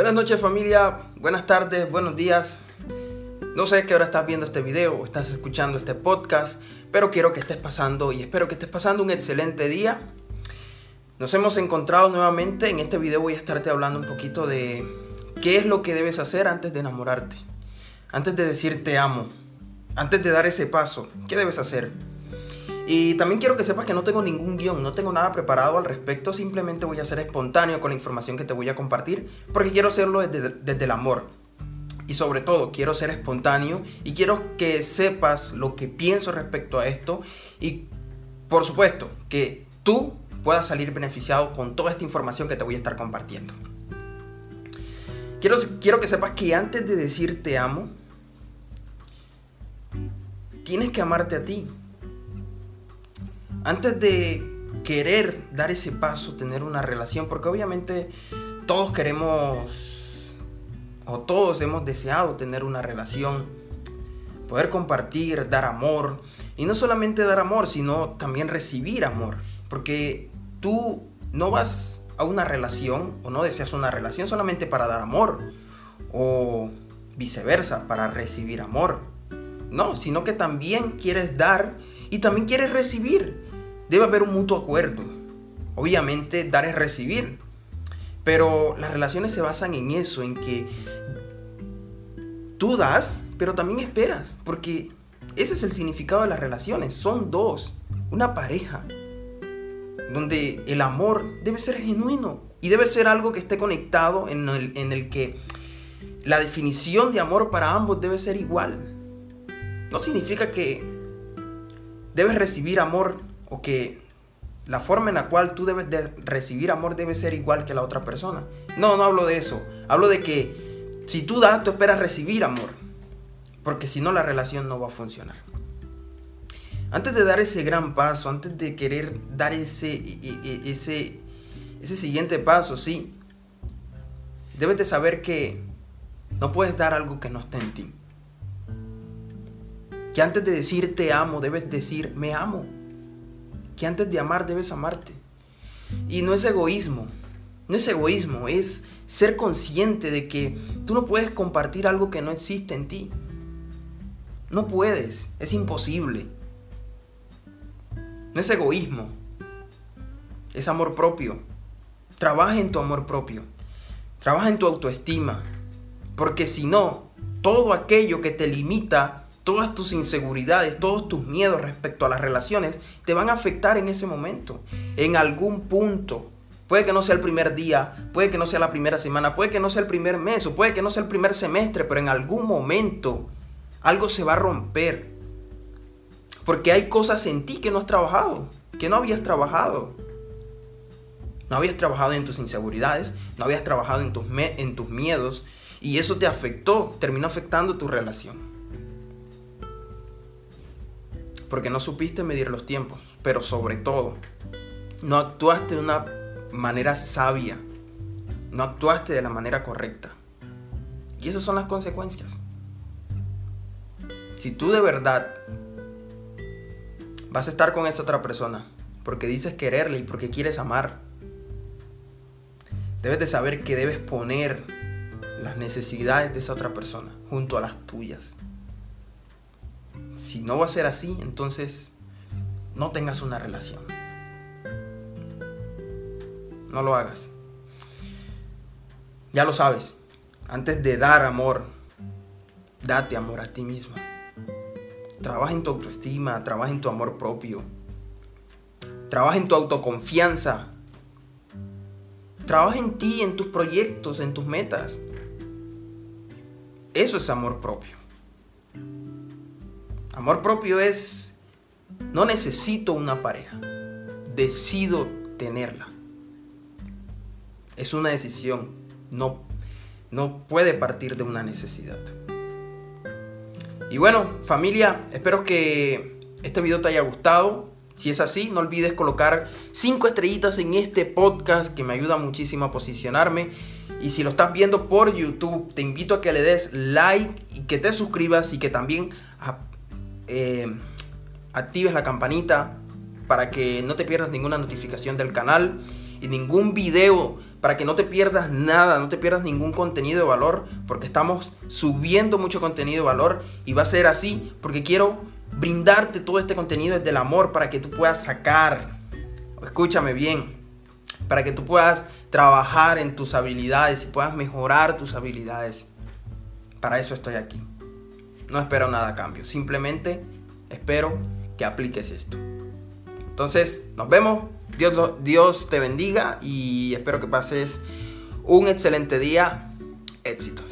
Buenas noches familia, buenas tardes, buenos días. No sé qué hora estás viendo este video o estás escuchando este podcast, pero quiero que estés pasando y espero que estés pasando un excelente día. Nos hemos encontrado nuevamente. En este video voy a estarte hablando un poquito de qué es lo que debes hacer antes de enamorarte. Antes de decir te amo. Antes de dar ese paso. ¿Qué debes hacer? Y también quiero que sepas que no tengo ningún guion, no tengo nada preparado al respecto, simplemente voy a ser espontáneo con la información que te voy a compartir, porque quiero hacerlo desde, el amor. Y sobre todo, quiero ser espontáneo y quiero que sepas lo que pienso respecto a esto y, por supuesto, que tú puedas salir beneficiado con toda esta información que te voy a estar compartiendo. Quiero, quiero que sepas que antes de decir te amo, tienes que amarte a ti antes de querer dar ese paso, tener una relación, porque obviamente todos queremos o todos hemos deseado tener una relación, poder compartir, dar amor, y no solamente dar amor, sino también recibir amor, porque tú no vas a una relación o no deseas una relación solamente para dar amor o viceversa, para recibir amor. No, sino que también quieres dar y también quieres recibir debe haber un mutuo acuerdo. Obviamente dar es recibir. Pero las relaciones se basan en eso, en que tú das, pero también esperas. Porque ese es el significado de las relaciones. Son dos, una pareja. Donde el amor debe ser genuino y debe ser algo que esté conectado en el, en el que la definición de amor para ambos debe ser igual. No significa que debes recibir amor o que la forma en la cual tú debes de recibir amor debe ser igual que la otra persona. No, no hablo de eso. Hablo de que si tú das, tú esperas recibir amor. Porque si no, la relación no va a funcionar. Antes de dar ese gran paso, antes de querer dar ese, e, e, e, ese, siguiente paso, sí, debes de saber que no puedes dar algo que no está en ti. Que antes de decir te amo, debes decir me amo que antes de amar debes amarte. Y no es egoísmo, no es egoísmo, es ser consciente de que tú no puedes compartir algo que no existe en ti. No puedes, es imposible. No es egoísmo, es amor propio. Trabaja en tu amor propio, trabaja en tu autoestima, porque si no, todo aquello que te limita todas tus inseguridades, todos tus miedos respecto a las relaciones te van a afectar en ese momento, en algún punto. Puede que no sea el primer día, puede que no sea la primera semana, puede que no sea el primer mes o puede que no sea el primer semestre, pero en algún momento algo se va a romper. Porque hay cosas en ti que no has trabajado, que no habías trabajado. No habías trabajado en tus inseguridades, no habías trabajado en tus, en tus miedos y eso te afectó, terminó afectando tu relación porque no supiste medir los tiempos, pero sobre todo, no actuaste de una manera sabia, no actuaste de la manera correcta. Y esas son las consecuencias. Si tú de verdad vas a estar con esa otra persona porque dices quererle y porque quieres amar, debes de saber que debes poner las necesidades de esa otra persona junto a las tuyas si no va a ser así, entonces no tengas una relación. No lo hagas. Ya lo sabes. Antes de dar amor, date amor a ti mismo. Trabaja en tu autoestima, trabaja en tu amor propio. Trabaja en tu autoconfianza. Trabaja en ti, en tus proyectos, en tus metas. Eso es amor propio. Amor propio es, no necesito una pareja, decido tenerla. Es una decisión, no, no puede partir de una necesidad. Y bueno, familia, espero que este video te haya gustado. Si es así, no olvides colocar 5 estrellitas en este podcast que me ayuda muchísimo a posicionarme. Y si lo estás viendo por YouTube, te invito a que le des like y que te suscribas y que también eh, actives la campanita para que no te pierdas ninguna notificación del canal y ningún video para que no te pierdas nada, no te pierdas ningún contenido de valor, porque estamos subiendo mucho contenido de valor y va a ser así porque quiero brindarte todo este contenido desde el amor para que tú puedas sacar, escúchame bien, para que tú puedas trabajar en tus habilidades y puedas mejorar tus habilidades. Para eso estoy aquí. No espero nada a cambio, simplemente espero que apliques esto. Entonces, nos vemos. Dios, Dios te bendiga y espero que pases un excelente día. Éxito.